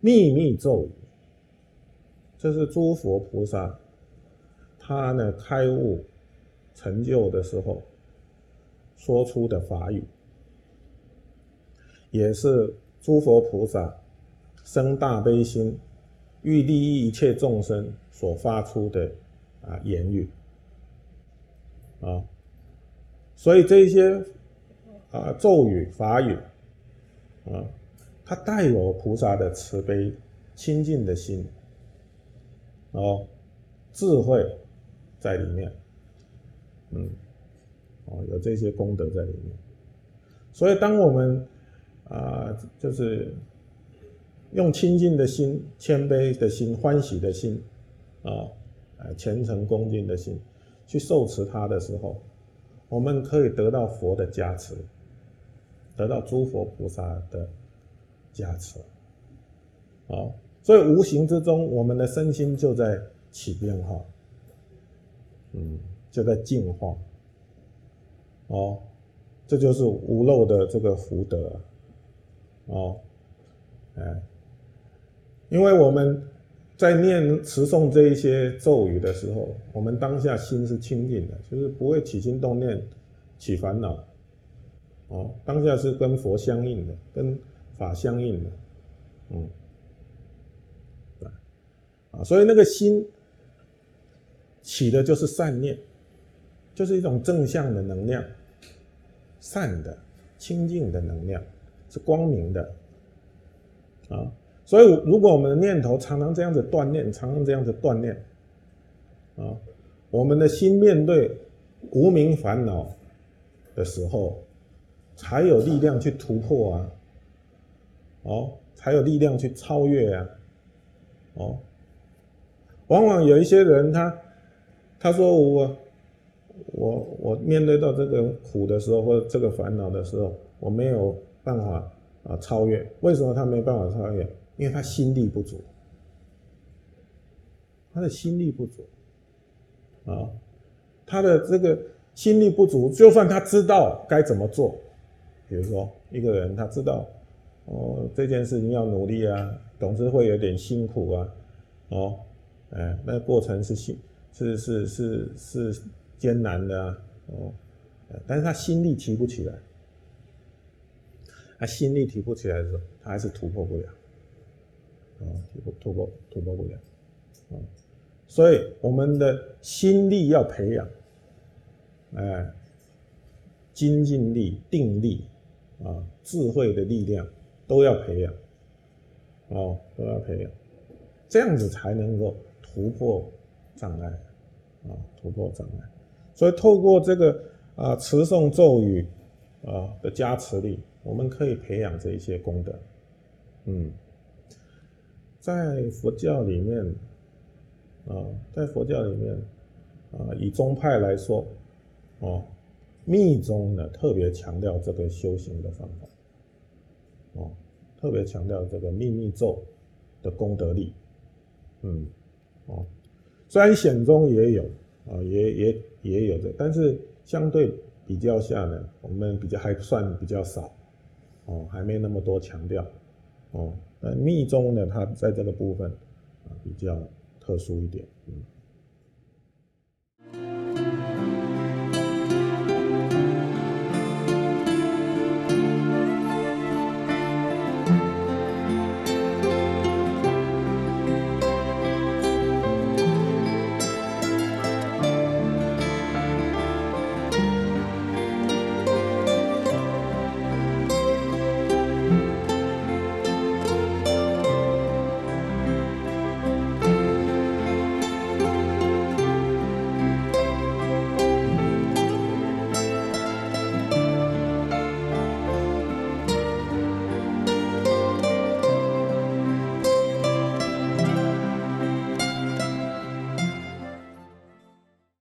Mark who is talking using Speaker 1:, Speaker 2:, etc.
Speaker 1: 秘密咒语，这是诸佛菩萨他呢开悟成就的时候说出的法语，也是诸佛菩萨生大悲心，欲利益一切众生所发出的啊言语啊，所以这些啊咒语法语啊。它带有菩萨的慈悲、清净的心，哦，智慧在里面，嗯，哦，有这些功德在里面。所以，当我们啊，就是用清净的心、谦卑的心、欢喜的心，啊，虔诚恭敬的心去受持它的时候，我们可以得到佛的加持，得到诸佛菩萨的。加持，好，所以无形之中，我们的身心就在起变化，嗯，就在进化，哦，这就是无漏的这个福德，哦，哎，因为我们在念持诵这一些咒语的时候，我们当下心是清净的，就是不会起心动念、起烦恼，哦，当下是跟佛相应的，跟。法相应的，嗯，啊，所以那个心起的就是善念，就是一种正向的能量，善的、清净的能量，是光明的，啊，所以如果我们的念头常常这样子锻炼，常常这样子锻炼，啊，我们的心面对无名烦恼的时候，才有力量去突破啊。哦，才有力量去超越呀！哦，往往有一些人，他他说我我我面对到这个苦的时候，或者这个烦恼的时候，我没有办法啊超越。为什么他没办法超越？因为他心力不足，他的心力不足啊，他的这个心力不足，就算他知道该怎么做，比如说一个人他知道。哦，这件事情要努力啊，总是会有点辛苦啊，哦，哎，那过程是辛，是是是是艰难的啊，哦，但是他心力提不起来，他心力提不起来的时候，他还是突破不了，啊，突破突破突破不了，啊，所以我们的心力要培养，哎，精进力、定力啊，智慧的力量。都要培养，哦，都要培养，这样子才能够突破障碍，啊，突破障碍。所以透过这个啊持诵咒语啊的加持力，我们可以培养这一些功德。嗯，在佛教里面，啊，在佛教里面，啊，以宗派来说，哦，密宗呢特别强调这个修行的方法。哦，特别强调这个秘密咒的功德力，嗯，哦，虽然显宗也有啊，也也也有的，但是相对比较下呢，我们比较还算比较少，哦，还没那么多强调，哦，那密宗呢，它在这个部分啊比较特殊一点，